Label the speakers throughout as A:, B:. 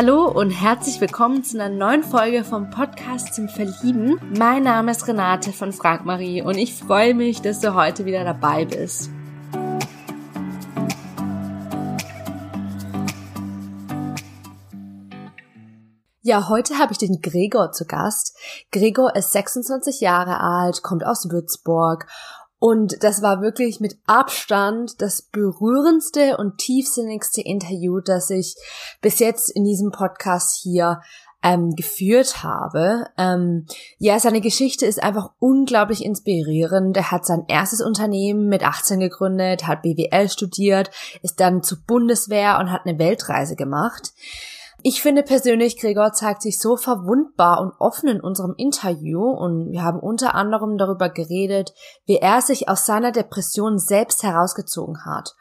A: Hallo und herzlich willkommen zu einer neuen Folge vom Podcast zum Verlieben. Mein Name ist Renate von Frank Marie und ich freue mich, dass du heute wieder dabei bist. Ja, heute habe ich den Gregor zu Gast. Gregor ist 26 Jahre alt, kommt aus Würzburg und das war wirklich mit Abstand das berührendste und tiefsinnigste Interview, das ich bis jetzt in diesem Podcast hier ähm, geführt habe. Ähm, ja, seine Geschichte ist einfach unglaublich inspirierend. Er hat sein erstes Unternehmen mit 18 gegründet, hat BWL studiert, ist dann zur Bundeswehr und hat eine Weltreise gemacht. Ich finde persönlich, Gregor zeigt sich so verwundbar und offen in unserem Interview und wir haben unter anderem darüber geredet, wie er sich aus seiner Depression selbst herausgezogen hat.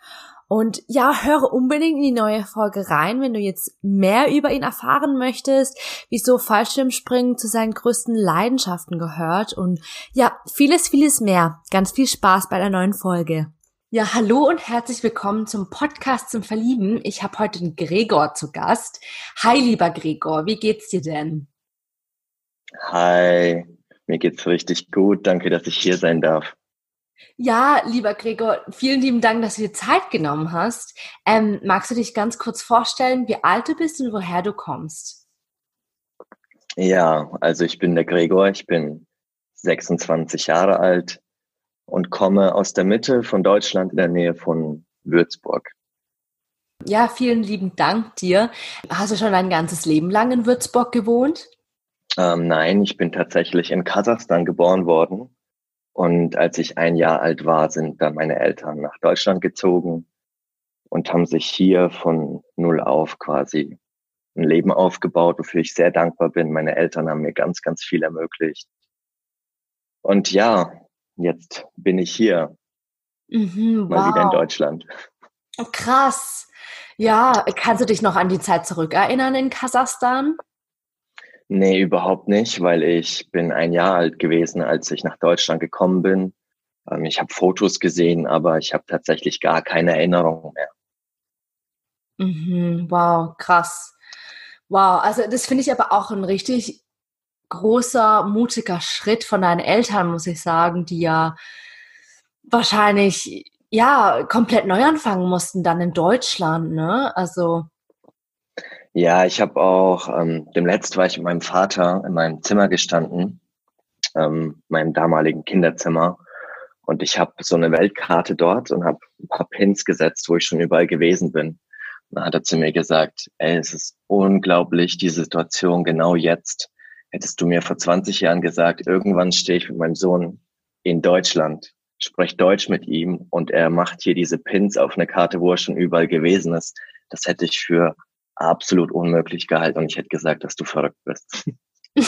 A: Und ja, höre unbedingt in die neue Folge rein, wenn du jetzt mehr über ihn erfahren möchtest, wieso Fallschirmspringen zu seinen größten Leidenschaften gehört und ja, vieles, vieles mehr. Ganz viel Spaß bei der neuen Folge. Ja, hallo und herzlich willkommen zum Podcast zum Verlieben. Ich habe heute den Gregor zu Gast. Hi, lieber Gregor, wie geht's dir denn?
B: Hi, mir geht's richtig gut. Danke, dass ich hier sein darf.
A: Ja, lieber Gregor, vielen lieben Dank, dass du dir Zeit genommen hast. Ähm, magst du dich ganz kurz vorstellen, wie alt du bist und woher du kommst?
B: Ja, also ich bin der Gregor, ich bin 26 Jahre alt, und komme aus der Mitte von Deutschland in der Nähe von Würzburg.
A: Ja, vielen lieben Dank dir. Hast du schon ein ganzes Leben lang in Würzburg gewohnt?
B: Ähm, nein, ich bin tatsächlich in Kasachstan geboren worden. Und als ich ein Jahr alt war, sind dann meine Eltern nach Deutschland gezogen und haben sich hier von null auf quasi ein Leben aufgebaut, wofür ich sehr dankbar bin. Meine Eltern haben mir ganz, ganz viel ermöglicht. Und ja, jetzt bin ich hier. Mhm, mal wow. wieder in Deutschland.
A: Oh, krass. Ja, kannst du dich noch an die Zeit zurückerinnern in Kasachstan?
B: Nee, überhaupt nicht, weil ich bin ein Jahr alt gewesen, als ich nach Deutschland gekommen bin. Ähm, ich habe Fotos gesehen, aber ich habe tatsächlich gar keine Erinnerung mehr.
A: Mhm, wow, krass. Wow, also das finde ich aber auch ein richtig großer, mutiger Schritt von deinen Eltern, muss ich sagen, die ja wahrscheinlich ja komplett neu anfangen mussten dann in Deutschland, ne? Also
B: ja, ich habe auch ähm, dem letzten war ich mit meinem Vater in meinem Zimmer gestanden, ähm, meinem damaligen Kinderzimmer, und ich habe so eine Weltkarte dort und habe ein paar Pins gesetzt, wo ich schon überall gewesen bin. Und dann hat er zu mir gesagt, ey, es ist unglaublich, die Situation genau jetzt Hättest du mir vor 20 Jahren gesagt, irgendwann stehe ich mit meinem Sohn in Deutschland, spreche Deutsch mit ihm und er macht hier diese Pins auf eine Karte, wo er schon überall gewesen ist, das hätte ich für absolut unmöglich gehalten und ich hätte gesagt, dass du verrückt bist.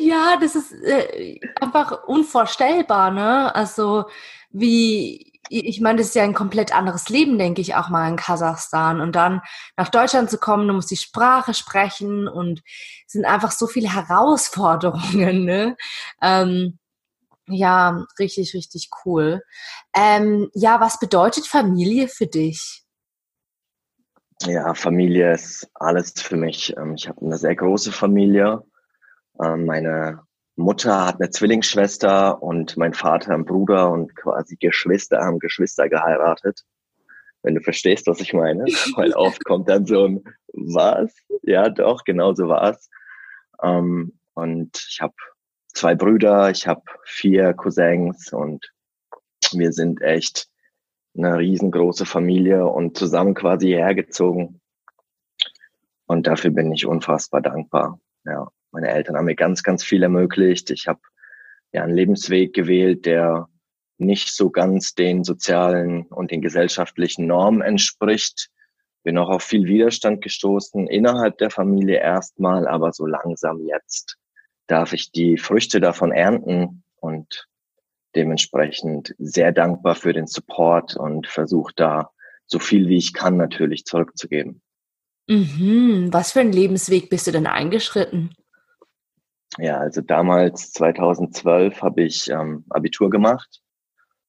A: ja, das ist äh, einfach unvorstellbar, ne? Also wie ich meine, das ist ja ein komplett anderes Leben, denke ich, auch mal in Kasachstan. Und dann nach Deutschland zu kommen, du musst die Sprache sprechen und es sind einfach so viele Herausforderungen. Ne? Ähm, ja, richtig, richtig cool. Ähm, ja, was bedeutet Familie für dich?
B: Ja, Familie ist alles für mich. Ähm, ich habe eine sehr große Familie. Ähm, meine Mutter hat eine Zwillingsschwester und mein Vater einen Bruder und quasi Geschwister haben Geschwister geheiratet. Wenn du verstehst, was ich meine. Weil oft kommt dann so ein Was? Ja, doch, genau so war's. Ähm, und ich habe zwei Brüder, ich habe vier Cousins und wir sind echt eine riesengroße Familie und zusammen quasi hergezogen. Und dafür bin ich unfassbar dankbar. Ja. Meine Eltern haben mir ganz, ganz viel ermöglicht. Ich habe ja einen Lebensweg gewählt, der nicht so ganz den sozialen und den gesellschaftlichen Normen entspricht. Bin auch auf viel Widerstand gestoßen, innerhalb der Familie erstmal, aber so langsam jetzt darf ich die Früchte davon ernten und dementsprechend sehr dankbar für den Support und versuche da so viel wie ich kann natürlich zurückzugeben.
A: Mhm. Was für einen Lebensweg bist du denn eingeschritten?
B: Ja, also damals 2012 habe ich ähm, Abitur gemacht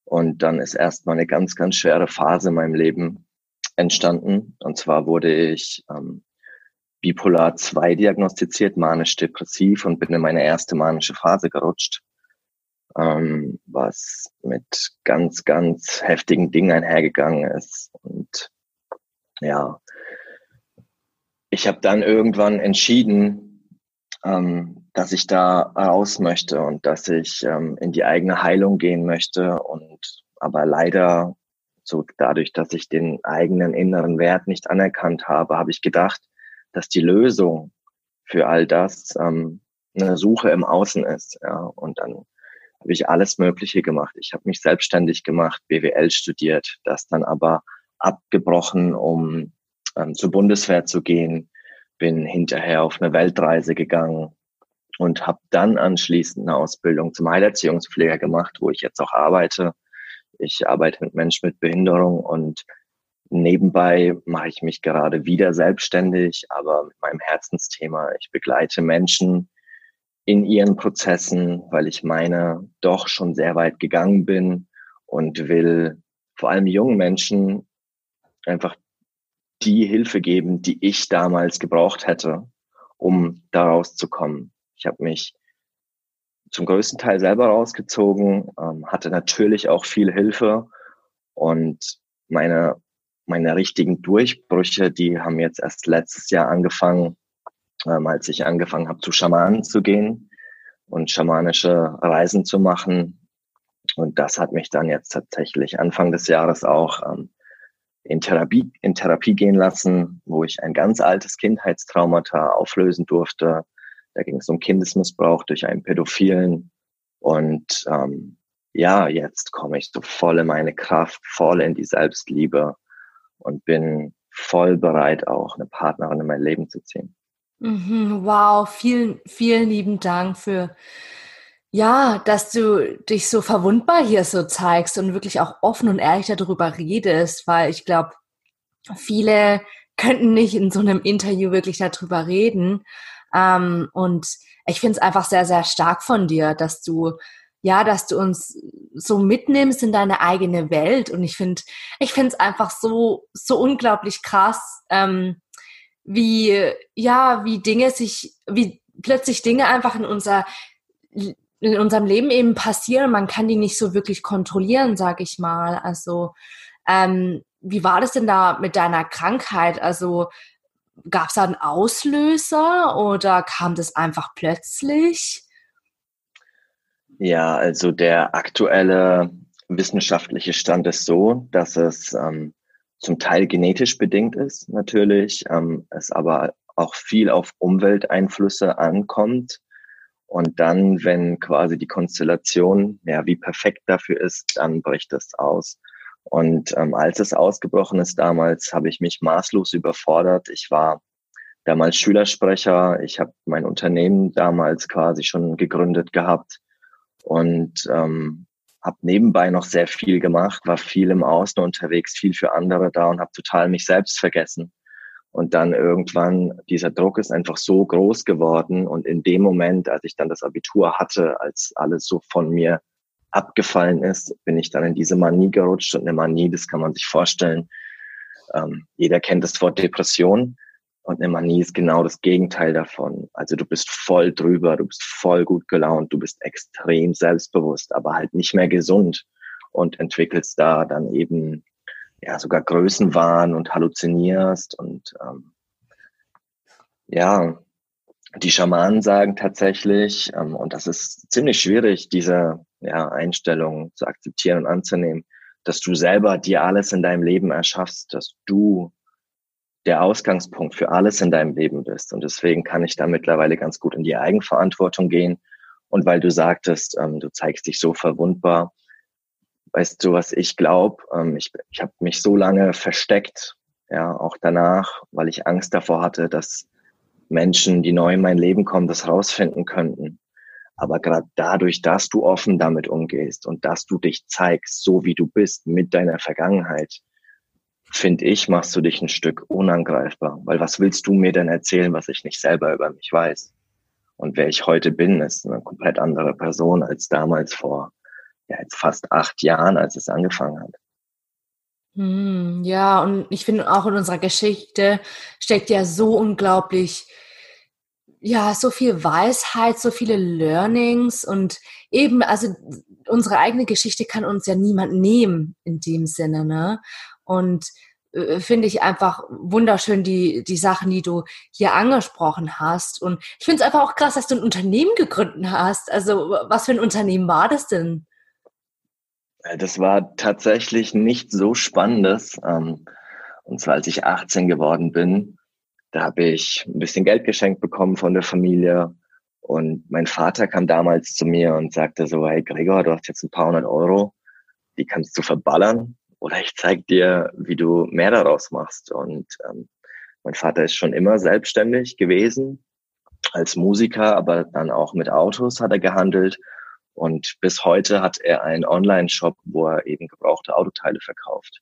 B: und dann ist erstmal eine ganz, ganz schwere Phase in meinem Leben entstanden. Und zwar wurde ich ähm, bipolar 2 diagnostiziert, manisch-depressiv und bin in meine erste manische Phase gerutscht, ähm, was mit ganz, ganz heftigen Dingen einhergegangen ist. Und ja, ich habe dann irgendwann entschieden, ähm, dass ich da raus möchte und dass ich ähm, in die eigene Heilung gehen möchte und aber leider so dadurch, dass ich den eigenen inneren Wert nicht anerkannt habe, habe ich gedacht, dass die Lösung für all das ähm, eine Suche im Außen ist. Ja. Und dann habe ich alles Mögliche gemacht. Ich habe mich selbstständig gemacht, BWL studiert, das dann aber abgebrochen, um ähm, zur Bundeswehr zu gehen, bin hinterher auf eine Weltreise gegangen und habe dann anschließend eine Ausbildung zum Heilerziehungspfleger gemacht, wo ich jetzt auch arbeite. Ich arbeite mit Menschen mit Behinderung und nebenbei mache ich mich gerade wieder selbstständig, aber mit meinem Herzensthema. Ich begleite Menschen in ihren Prozessen, weil ich meine doch schon sehr weit gegangen bin und will vor allem jungen Menschen einfach die Hilfe geben, die ich damals gebraucht hätte, um daraus zu kommen. Ich habe mich zum größten Teil selber rausgezogen, ähm, hatte natürlich auch viel Hilfe und meine, meine richtigen Durchbrüche, die haben jetzt erst letztes Jahr angefangen, ähm, als ich angefangen habe, zu Schamanen zu gehen und schamanische Reisen zu machen. Und das hat mich dann jetzt tatsächlich Anfang des Jahres auch ähm, in Therapie, in Therapie gehen lassen, wo ich ein ganz altes Kindheitstraumata auflösen durfte. Da ging es um Kindesmissbrauch durch einen Pädophilen. Und ähm, ja, jetzt komme ich so voll in meine Kraft, voll in die Selbstliebe und bin voll bereit, auch eine Partnerin in mein Leben zu ziehen.
A: Mhm, wow, vielen, vielen lieben Dank für ja, dass du dich so verwundbar hier so zeigst und wirklich auch offen und ehrlich darüber redest, weil ich glaube, viele könnten nicht in so einem Interview wirklich darüber reden. Ähm, und ich finde es einfach sehr, sehr stark von dir, dass du, ja, dass du uns so mitnimmst in deine eigene Welt. Und ich finde, ich finde es einfach so, so unglaublich krass, ähm, wie, ja, wie Dinge sich, wie plötzlich Dinge einfach in unser in unserem Leben eben passieren. Man kann die nicht so wirklich kontrollieren, sag ich mal. Also ähm, wie war das denn da mit deiner Krankheit? Also gab es da einen Auslöser oder kam das einfach plötzlich?
B: Ja, also der aktuelle wissenschaftliche Stand ist so, dass es ähm, zum Teil genetisch bedingt ist, natürlich, ähm, es aber auch viel auf Umwelteinflüsse ankommt. Und dann, wenn quasi die Konstellation ja wie perfekt dafür ist, dann bricht es aus. Und ähm, als es ausgebrochen ist damals, habe ich mich maßlos überfordert. Ich war damals Schülersprecher. Ich habe mein Unternehmen damals quasi schon gegründet gehabt und ähm, habe nebenbei noch sehr viel gemacht, war viel im Außen unterwegs, viel für andere da und habe total mich selbst vergessen. Und dann irgendwann, dieser Druck ist einfach so groß geworden. Und in dem Moment, als ich dann das Abitur hatte, als alles so von mir abgefallen ist, bin ich dann in diese Manie gerutscht. Und eine Manie, das kann man sich vorstellen. Ähm, jeder kennt das Wort Depression. Und eine Manie ist genau das Gegenteil davon. Also du bist voll drüber, du bist voll gut gelaunt, du bist extrem selbstbewusst, aber halt nicht mehr gesund und entwickelst da dann eben ja sogar Größenwahn und halluzinierst und ähm, ja, die Schamanen sagen tatsächlich, ähm, und das ist ziemlich schwierig, diese ja, Einstellung zu akzeptieren und anzunehmen, dass du selber dir alles in deinem Leben erschaffst, dass du der Ausgangspunkt für alles in deinem Leben bist. Und deswegen kann ich da mittlerweile ganz gut in die Eigenverantwortung gehen. Und weil du sagtest, ähm, du zeigst dich so verwundbar, weißt du, was ich glaube? Ähm, ich ich habe mich so lange versteckt, ja, auch danach, weil ich Angst davor hatte, dass Menschen, die neu in mein Leben kommen, das rausfinden könnten. Aber gerade dadurch, dass du offen damit umgehst und dass du dich zeigst, so wie du bist, mit deiner Vergangenheit, finde ich, machst du dich ein Stück unangreifbar. Weil was willst du mir denn erzählen, was ich nicht selber über mich weiß? Und wer ich heute bin, ist eine komplett andere Person als damals vor ja, jetzt fast acht Jahren, als es angefangen hat.
A: Hm, ja, und ich finde auch in unserer Geschichte steckt ja so unglaublich, ja, so viel Weisheit, so viele Learnings und eben, also unsere eigene Geschichte kann uns ja niemand nehmen in dem Sinne, ne? Und äh, finde ich einfach wunderschön, die, die Sachen, die du hier angesprochen hast. Und ich finde es einfach auch krass, dass du ein Unternehmen gegründet hast. Also, was für ein Unternehmen war das denn?
B: Äh, das war tatsächlich nicht so spannendes. Ähm, und zwar als ich 18 geworden bin, da habe ich ein bisschen Geld geschenkt bekommen von der Familie. Und mein Vater kam damals zu mir und sagte so, hey Gregor, du hast jetzt ein paar hundert Euro, die kannst du verballern oder ich zeig dir, wie du mehr daraus machst. Und ähm, mein Vater ist schon immer selbstständig gewesen als Musiker, aber dann auch mit Autos hat er gehandelt und bis heute hat er einen Online-Shop, wo er eben gebrauchte Autoteile verkauft.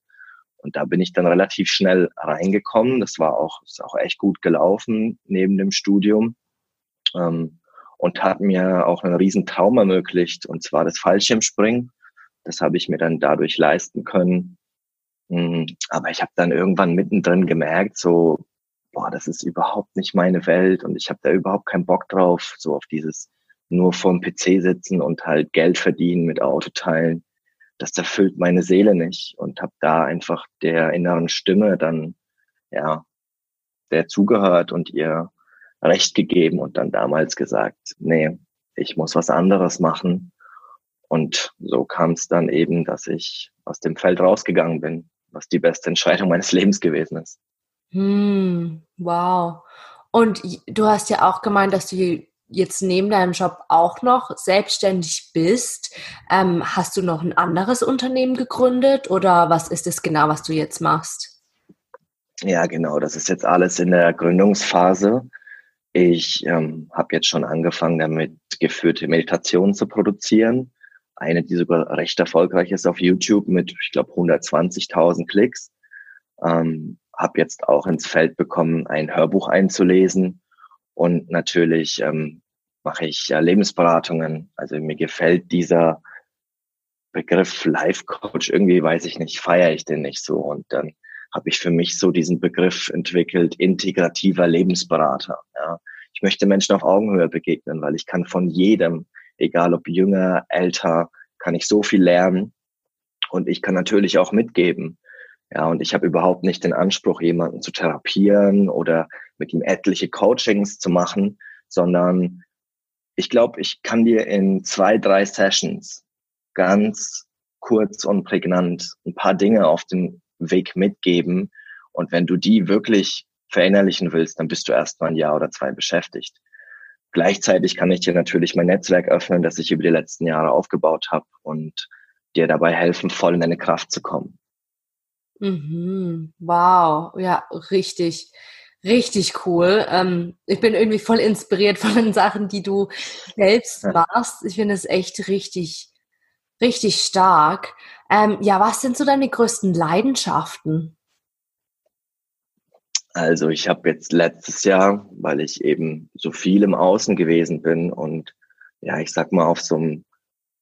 B: Und da bin ich dann relativ schnell reingekommen. Das war auch, ist auch echt gut gelaufen neben dem Studium. Ähm, und hat mir auch einen riesen Traum ermöglicht, und zwar das Fallschirmspringen. Das habe ich mir dann dadurch leisten können. Hm, aber ich habe dann irgendwann mittendrin gemerkt, so, boah, das ist überhaupt nicht meine Welt und ich habe da überhaupt keinen Bock drauf, so auf dieses nur vorm PC sitzen und halt Geld verdienen mit Autoteilen, das erfüllt meine Seele nicht und habe da einfach der inneren Stimme dann ja der zugehört und ihr recht gegeben und dann damals gesagt, nee, ich muss was anderes machen. Und so kam es dann eben, dass ich aus dem Feld rausgegangen bin, was die beste Entscheidung meines Lebens gewesen ist.
A: Hm, wow. Und du hast ja auch gemeint, dass du jetzt neben deinem Job auch noch selbstständig bist, ähm, hast du noch ein anderes Unternehmen gegründet oder was ist es genau, was du jetzt machst?
B: Ja, genau, das ist jetzt alles in der Gründungsphase. Ich ähm, habe jetzt schon angefangen, damit geführte Meditationen zu produzieren. Eine, die sogar recht erfolgreich ist auf YouTube mit, ich glaube, 120.000 Klicks. Ähm, habe jetzt auch ins Feld bekommen, ein Hörbuch einzulesen und natürlich ähm, mache ich äh, Lebensberatungen. Also mir gefällt dieser Begriff Life Coach irgendwie, weiß ich nicht, feiere ich den nicht so. Und dann habe ich für mich so diesen Begriff entwickelt, integrativer Lebensberater. Ja. Ich möchte Menschen auf Augenhöhe begegnen, weil ich kann von jedem, egal ob jünger, älter, kann ich so viel lernen. Und ich kann natürlich auch mitgeben. Ja, und ich habe überhaupt nicht den Anspruch, jemanden zu therapieren oder mit ihm etliche Coachings zu machen, sondern ich glaube, ich kann dir in zwei, drei Sessions ganz kurz und prägnant ein paar Dinge auf den Weg mitgeben. Und wenn du die wirklich verinnerlichen willst, dann bist du erst mal ein Jahr oder zwei beschäftigt. Gleichzeitig kann ich dir natürlich mein Netzwerk öffnen, das ich über die letzten Jahre aufgebaut habe und dir dabei helfen, voll in deine Kraft zu kommen.
A: Mhm. Wow, ja, richtig, richtig cool. Ähm, ich bin irgendwie voll inspiriert von den Sachen, die du selbst machst. Ich finde es echt richtig, richtig stark. Ähm, ja, was sind so deine größten Leidenschaften?
B: Also ich habe jetzt letztes Jahr, weil ich eben so viel im Außen gewesen bin und ja, ich sag mal auf so einem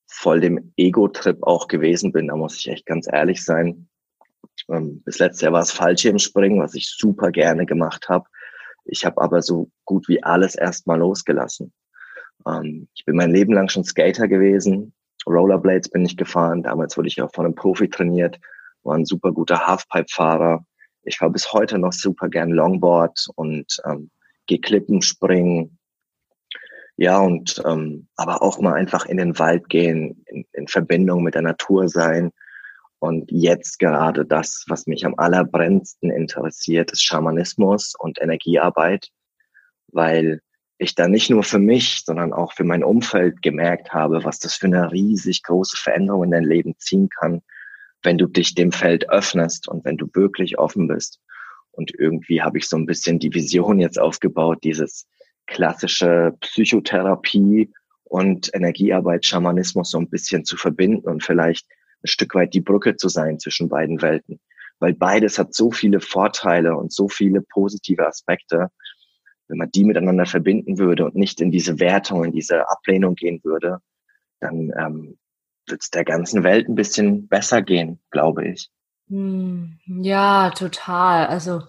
B: voll dem Ego-Trip auch gewesen bin, da muss ich echt ganz ehrlich sein, ähm, bis letztes Jahr war es Fallschirmspringen, was ich super gerne gemacht habe. Ich habe aber so gut wie alles erstmal losgelassen. Ähm, ich bin mein Leben lang schon Skater gewesen. Rollerblades bin ich gefahren. Damals wurde ich auch von einem Profi trainiert. War ein super guter Halfpipe-Fahrer. Ich fahre bis heute noch super gern Longboard und ähm, gehe Klippen springen. Ja, und ähm, aber auch mal einfach in den Wald gehen, in, in Verbindung mit der Natur sein und jetzt gerade das, was mich am allerbrennendsten interessiert, ist Schamanismus und Energiearbeit, weil ich da nicht nur für mich, sondern auch für mein Umfeld gemerkt habe, was das für eine riesig große Veränderung in dein Leben ziehen kann, wenn du dich dem Feld öffnest und wenn du wirklich offen bist. Und irgendwie habe ich so ein bisschen die Vision jetzt aufgebaut, dieses klassische Psychotherapie und Energiearbeit, Schamanismus so ein bisschen zu verbinden und vielleicht ein Stück weit die Brücke zu sein zwischen beiden Welten. Weil beides hat so viele Vorteile und so viele positive Aspekte. Wenn man die miteinander verbinden würde und nicht in diese Wertung, in diese Ablehnung gehen würde, dann ähm, wird es der ganzen Welt ein bisschen besser gehen, glaube ich.
A: Hm, ja, total. Also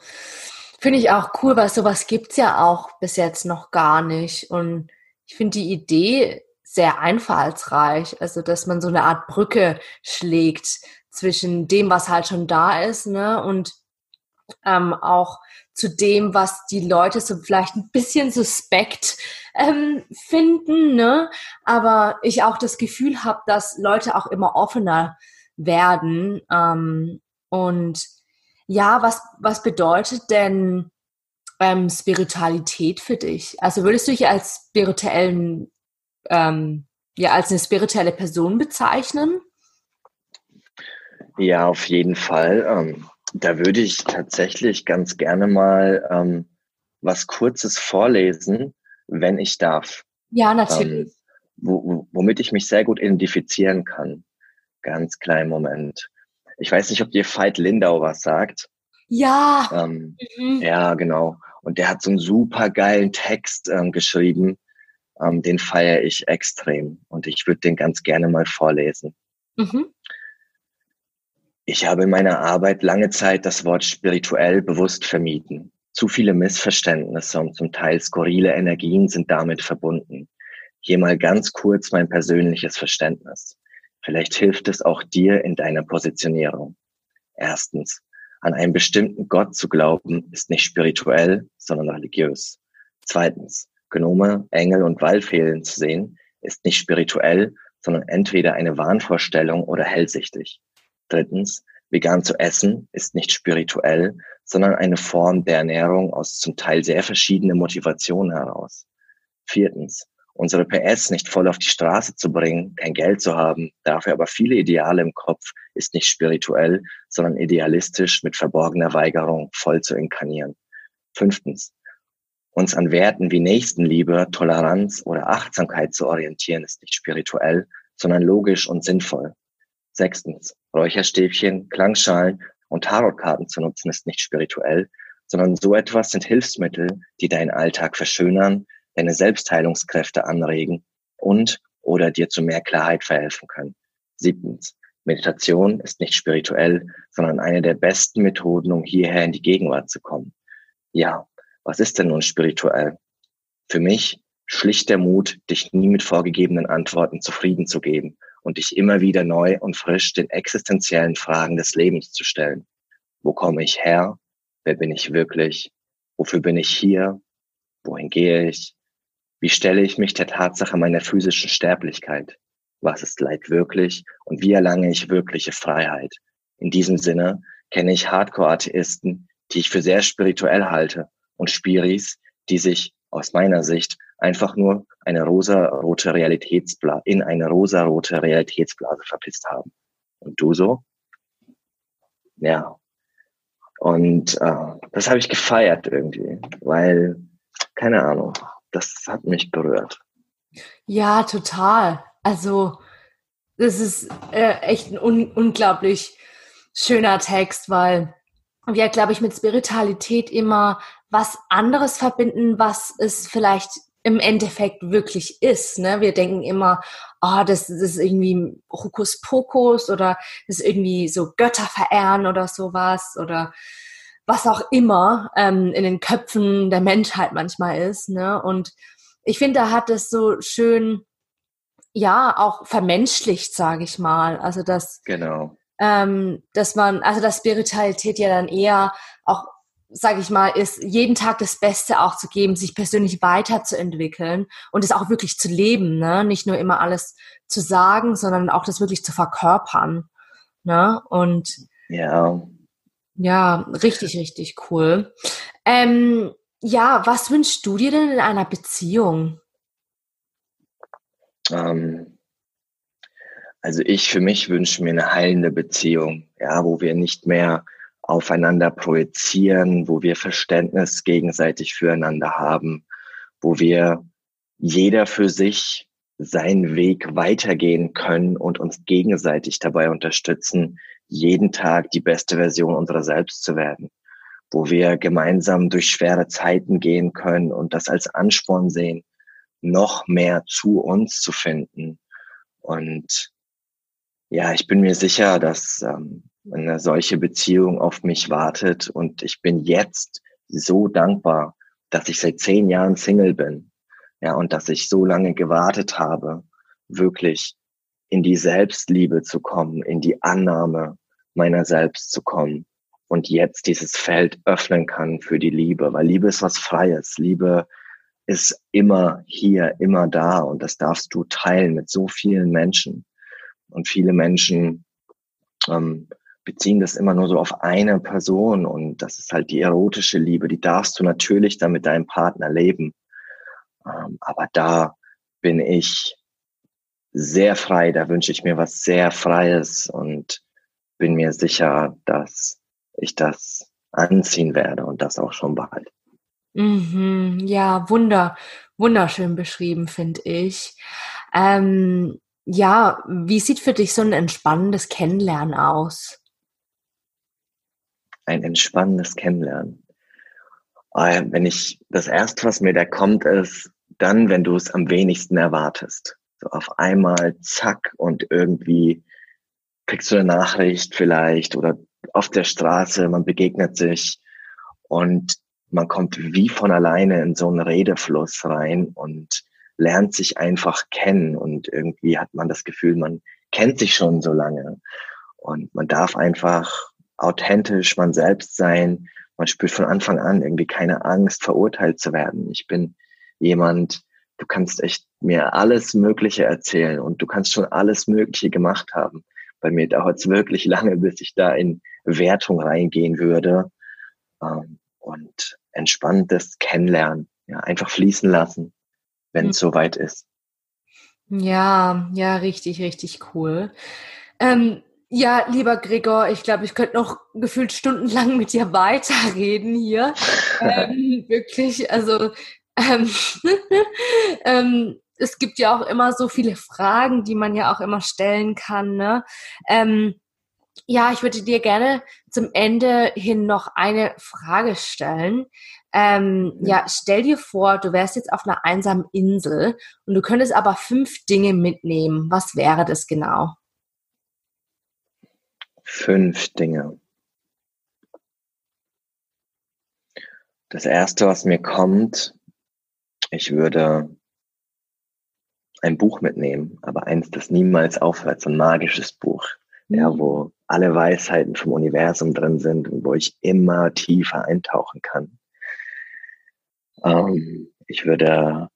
A: finde ich auch cool, weil sowas gibt's ja auch bis jetzt noch gar nicht. Und ich finde die Idee sehr einfallsreich. Also, dass man so eine Art Brücke schlägt zwischen dem, was halt schon da ist, ne, und ähm, auch zu dem, was die Leute so vielleicht ein bisschen suspekt ähm, finden, ne? Aber ich auch das Gefühl habe, dass Leute auch immer offener werden. Ähm, und ja, was, was bedeutet denn ähm, Spiritualität für dich? Also würdest du dich als spirituellen, ähm, ja, als eine spirituelle Person bezeichnen?
B: Ja, auf jeden Fall. Ähm, da würde ich tatsächlich ganz gerne mal ähm, was Kurzes vorlesen, wenn ich darf.
A: Ja, natürlich.
B: Ähm, wo, womit ich mich sehr gut identifizieren kann. Ganz kleinen Moment. Ich weiß nicht, ob dir Veit Lindau was sagt.
A: Ja.
B: Ähm, mhm. Ja, genau. Und der hat so einen super geilen Text ähm, geschrieben. Ähm, den feiere ich extrem. Und ich würde den ganz gerne mal vorlesen. Mhm. Ich habe in meiner Arbeit lange Zeit das Wort spirituell bewusst vermieden. Zu viele Missverständnisse und zum Teil skurrile Energien sind damit verbunden. Hier mal ganz kurz mein persönliches Verständnis. Vielleicht hilft es auch dir in deiner Positionierung. Erstens, an einen bestimmten Gott zu glauben, ist nicht spirituell, sondern religiös. Zweitens, Gnome, Engel und Waldfehlen zu sehen, ist nicht spirituell, sondern entweder eine Wahnvorstellung oder hellsichtig. Drittens, vegan zu essen ist nicht spirituell, sondern eine Form der Ernährung aus zum Teil sehr verschiedenen Motivationen heraus. Viertens, unsere PS nicht voll auf die Straße zu bringen, kein Geld zu haben, dafür aber viele Ideale im Kopf, ist nicht spirituell, sondern idealistisch mit verborgener Weigerung voll zu inkarnieren. Fünftens, uns an Werten wie Nächstenliebe, Toleranz oder Achtsamkeit zu orientieren, ist nicht spirituell, sondern logisch und sinnvoll. Sechstens, Räucherstäbchen, Klangschalen und Tarotkarten zu nutzen, ist nicht spirituell, sondern so etwas sind Hilfsmittel, die deinen Alltag verschönern, deine Selbstheilungskräfte anregen und oder dir zu mehr Klarheit verhelfen können. Siebtens, Meditation ist nicht spirituell, sondern eine der besten Methoden, um hierher in die Gegenwart zu kommen. Ja, was ist denn nun spirituell? Für mich schlicht der Mut, dich nie mit vorgegebenen Antworten zufrieden zu geben und dich immer wieder neu und frisch den existenziellen Fragen des Lebens zu stellen. Wo komme ich her? Wer bin ich wirklich? Wofür bin ich hier? Wohin gehe ich? Wie stelle ich mich der Tatsache meiner physischen Sterblichkeit? Was ist Leid wirklich und wie erlange ich wirkliche Freiheit? In diesem Sinne kenne ich Hardcore-Atheisten, die ich für sehr spirituell halte und Spiris, die sich aus meiner Sicht einfach nur eine rosa-rote Realitätsblase, in eine rosa-rote Realitätsblase verpisst haben. Und du so? Ja. Und äh, das habe ich gefeiert irgendwie, weil, keine Ahnung, das hat mich berührt.
A: Ja, total. Also, das ist äh, echt ein un unglaublich schöner Text, weil wir, glaube ich, mit Spiritualität immer was anderes verbinden, was es vielleicht im Endeffekt wirklich ist. Ne? Wir denken immer, oh, das, das ist irgendwie Hokuspokus oder das ist irgendwie so Götter verehren oder sowas oder was auch immer ähm, in den Köpfen der Menschheit manchmal ist. Ne? Und ich finde, da hat es so schön, ja, auch vermenschlicht, sage ich mal. Also dass,
B: genau.
A: ähm, dass man, also dass Spiritualität ja dann eher sage ich mal, ist jeden Tag das Beste auch zu geben, sich persönlich weiterzuentwickeln und es auch wirklich zu leben, ne? Nicht nur immer alles zu sagen, sondern auch das wirklich zu verkörpern. Ne? Und
B: ja.
A: Ja, richtig, richtig cool. Ähm, ja, was wünschst du dir denn in einer Beziehung?
B: Ähm, also ich für mich wünsche mir eine heilende Beziehung, ja, wo wir nicht mehr aufeinander projizieren, wo wir Verständnis gegenseitig füreinander haben, wo wir jeder für sich seinen Weg weitergehen können und uns gegenseitig dabei unterstützen, jeden Tag die beste Version unserer selbst zu werden, wo wir gemeinsam durch schwere Zeiten gehen können und das als Ansporn sehen, noch mehr zu uns zu finden. Und ja, ich bin mir sicher, dass ähm, eine solche Beziehung auf mich wartet. Und ich bin jetzt so dankbar, dass ich seit zehn Jahren Single bin. Ja, und dass ich so lange gewartet habe, wirklich in die Selbstliebe zu kommen, in die Annahme meiner selbst zu kommen und jetzt dieses Feld öffnen kann für die Liebe, weil Liebe ist was Freies. Liebe ist immer hier, immer da und das darfst du teilen mit so vielen Menschen. Und viele Menschen ähm, beziehen das immer nur so auf eine Person und das ist halt die erotische Liebe. Die darfst du natürlich dann mit deinem Partner leben. Ähm, aber da bin ich sehr frei, da wünsche ich mir was sehr Freies und bin mir sicher, dass ich das anziehen werde und das auch schon bald.
A: Mhm, ja, wunder, wunderschön beschrieben, finde ich. Ähm, ja, wie sieht für dich so ein entspannendes Kennenlernen aus?
B: Ein entspannendes Kennenlernen. Äh, wenn ich, das erste, was mir da kommt, ist dann, wenn du es am wenigsten erwartest. So auf einmal, zack, und irgendwie kriegst du eine Nachricht vielleicht oder auf der Straße, man begegnet sich und man kommt wie von alleine in so einen Redefluss rein und lernt sich einfach kennen und irgendwie hat man das Gefühl, man kennt sich schon so lange und man darf einfach authentisch man selbst sein. Man spürt von Anfang an irgendwie keine Angst, verurteilt zu werden. Ich bin jemand, du kannst echt mir alles Mögliche erzählen und du kannst schon alles Mögliche gemacht haben. Bei mir dauert es wirklich lange, bis ich da in Wertung reingehen würde. Ähm, und entspanntes Kennenlernen, ja, einfach fließen lassen, wenn es mhm. soweit ist.
A: Ja, ja, richtig, richtig cool. Ähm, ja, lieber Gregor, ich glaube, ich könnte noch gefühlt stundenlang mit dir weiterreden hier. ähm, wirklich, also ähm, ähm, es gibt ja auch immer so viele Fragen, die man ja auch immer stellen kann. Ne? Ähm, ja, ich würde dir gerne zum Ende hin noch eine Frage stellen. Ähm, ja. ja, stell dir vor, du wärst jetzt auf einer einsamen Insel und du könntest aber fünf Dinge mitnehmen. Was wäre das genau?
B: Fünf Dinge. Das erste, was mir kommt, ich würde ein Buch mitnehmen, aber eins, das niemals aufhört, so ein magisches Buch, mhm. ja, wo alle Weisheiten vom Universum drin sind und wo ich immer tiefer eintauchen kann. Ähm, ich würde,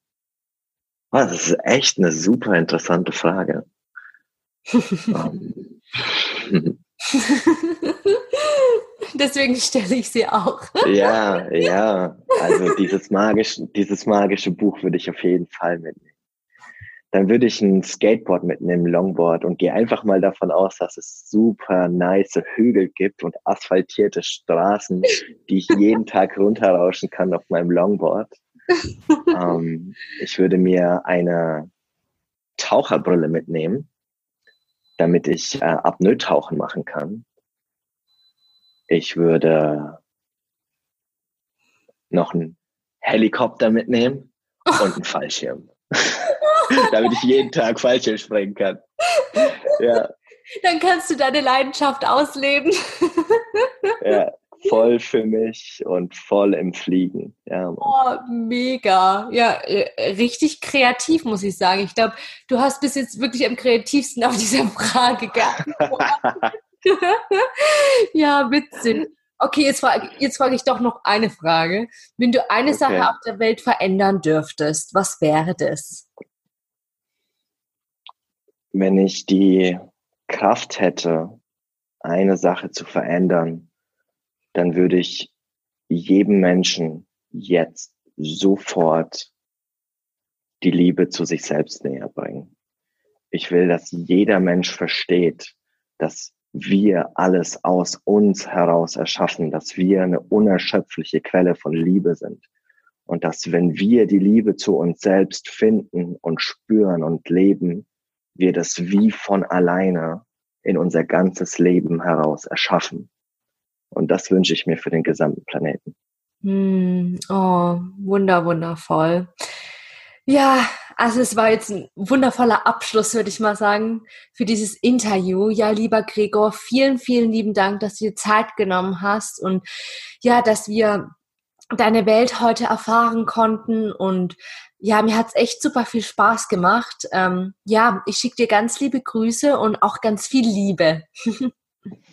B: oh, das ist echt eine super interessante Frage.
A: ähm, Deswegen stelle ich sie auch.
B: ja, ja. Also dieses magische, dieses magische Buch würde ich auf jeden Fall mitnehmen. Dann würde ich ein Skateboard mitnehmen, Longboard und gehe einfach mal davon aus, dass es super nice Hügel gibt und asphaltierte Straßen, die ich jeden Tag runterrauschen kann auf meinem Longboard. ähm, ich würde mir eine Taucherbrille mitnehmen damit ich äh, Apnoe-Tauchen machen kann. Ich würde noch einen Helikopter mitnehmen und einen Fallschirm. damit ich jeden Tag Fallschirm springen kann.
A: Ja. Dann kannst du deine Leidenschaft ausleben.
B: ja, voll für mich und voll im Fliegen. Ja,
A: oh, mega. Ja, äh, richtig kreativ, muss ich sagen. Ich glaube, du hast bis jetzt wirklich am kreativsten auf diese Frage geantwortet. ja, witzig. Okay, jetzt frage jetzt frag ich doch noch eine Frage. Wenn du eine okay. Sache auf der Welt verändern dürftest, was wäre das?
B: Wenn ich die Kraft hätte, eine Sache zu verändern, dann würde ich jedem Menschen jetzt sofort die Liebe zu sich selbst näher bringen. Ich will, dass jeder Mensch versteht, dass wir alles aus uns heraus erschaffen, dass wir eine unerschöpfliche Quelle von Liebe sind. Und dass wenn wir die Liebe zu uns selbst finden und spüren und leben, wir das wie von alleine in unser ganzes Leben heraus erschaffen. Und das wünsche ich mir für den gesamten Planeten.
A: Mm, oh, wunder, wundervoll. Ja, also es war jetzt ein wundervoller Abschluss, würde ich mal sagen, für dieses Interview. Ja, lieber Gregor, vielen, vielen lieben Dank, dass du dir Zeit genommen hast und ja, dass wir deine Welt heute erfahren konnten und ja, mir hat's echt super viel Spaß gemacht. Ähm, ja, ich schicke dir ganz liebe Grüße und auch ganz viel Liebe.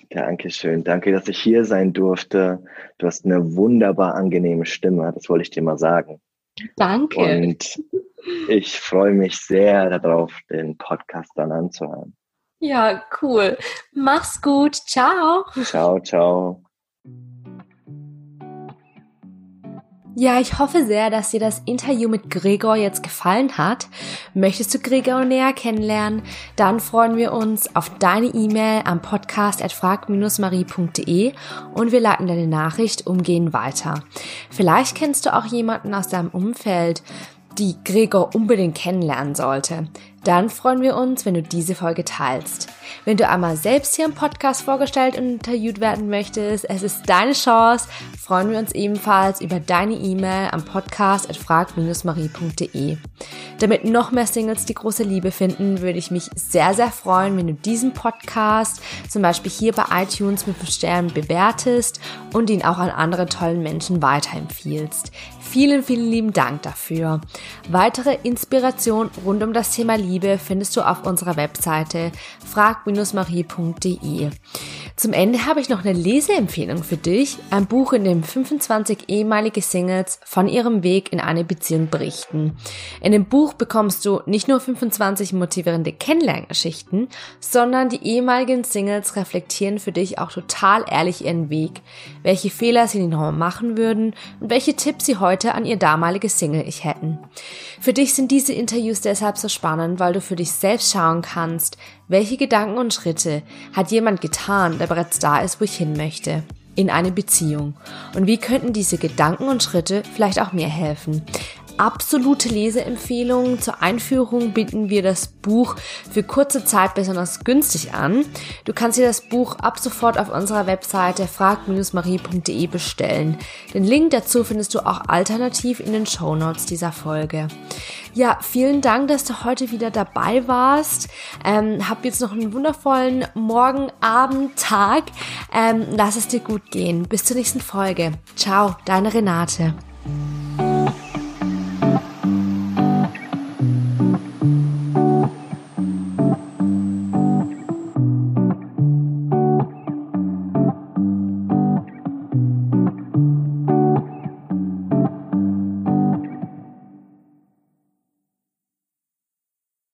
B: Dankeschön. Danke, dass ich hier sein durfte. Du hast eine wunderbar angenehme Stimme. Das wollte ich dir mal sagen.
A: Danke.
B: Und ich freue mich sehr darauf, den Podcast dann anzuhören.
A: Ja, cool. Mach's gut. Ciao.
B: Ciao, ciao.
A: Ja, ich hoffe sehr, dass dir das Interview mit Gregor jetzt gefallen hat. Möchtest du Gregor näher kennenlernen? Dann freuen wir uns auf deine E-Mail am Podcast at frag-marie.de und wir leiten deine Nachricht umgehend weiter. Vielleicht kennst du auch jemanden aus deinem Umfeld, die Gregor unbedingt kennenlernen sollte, dann freuen wir uns, wenn du diese Folge teilst. Wenn du einmal selbst hier im Podcast vorgestellt und interviewt werden möchtest, es ist deine Chance, freuen wir uns ebenfalls über deine E-Mail am Podcast at frag-marie.de. Damit noch mehr Singles die große Liebe finden, würde ich mich sehr, sehr freuen, wenn du diesen Podcast zum Beispiel hier bei iTunes mit Sternen bewertest und ihn auch an andere tollen Menschen weiterempfiehlst. Vielen, vielen lieben Dank dafür. Weitere Inspiration rund um das Thema Liebe findest du auf unserer Webseite frag-marie.de. Zum Ende habe ich noch eine Leseempfehlung für dich. Ein Buch, in dem 25 ehemalige Singles von ihrem Weg in eine Beziehung berichten. In dem Buch bekommst du nicht nur 25 motivierende Kennenlerngeschichten, sondern die ehemaligen Singles reflektieren für dich auch total ehrlich ihren Weg, welche Fehler sie nochmal machen würden und welche Tipps sie heute an ihr damaliges Single-Ich hätten. Für dich sind diese Interviews deshalb so spannend, weil du für dich selbst schauen kannst, welche Gedanken und Schritte hat jemand getan, der bereits da ist, wo ich hin möchte? In eine Beziehung. Und wie könnten diese Gedanken und Schritte vielleicht auch mir helfen? Absolute Leseempfehlung. Zur Einführung bieten wir das Buch für kurze Zeit besonders günstig an. Du kannst dir das Buch ab sofort auf unserer Webseite frag-marie.de bestellen. Den Link dazu findest du auch alternativ in den Show Notes dieser Folge. Ja, vielen Dank, dass du heute wieder dabei warst. Ähm, hab jetzt noch einen wundervollen Morgen, Abend, Tag. Ähm, lass es dir gut gehen. Bis zur nächsten Folge. Ciao, deine Renate.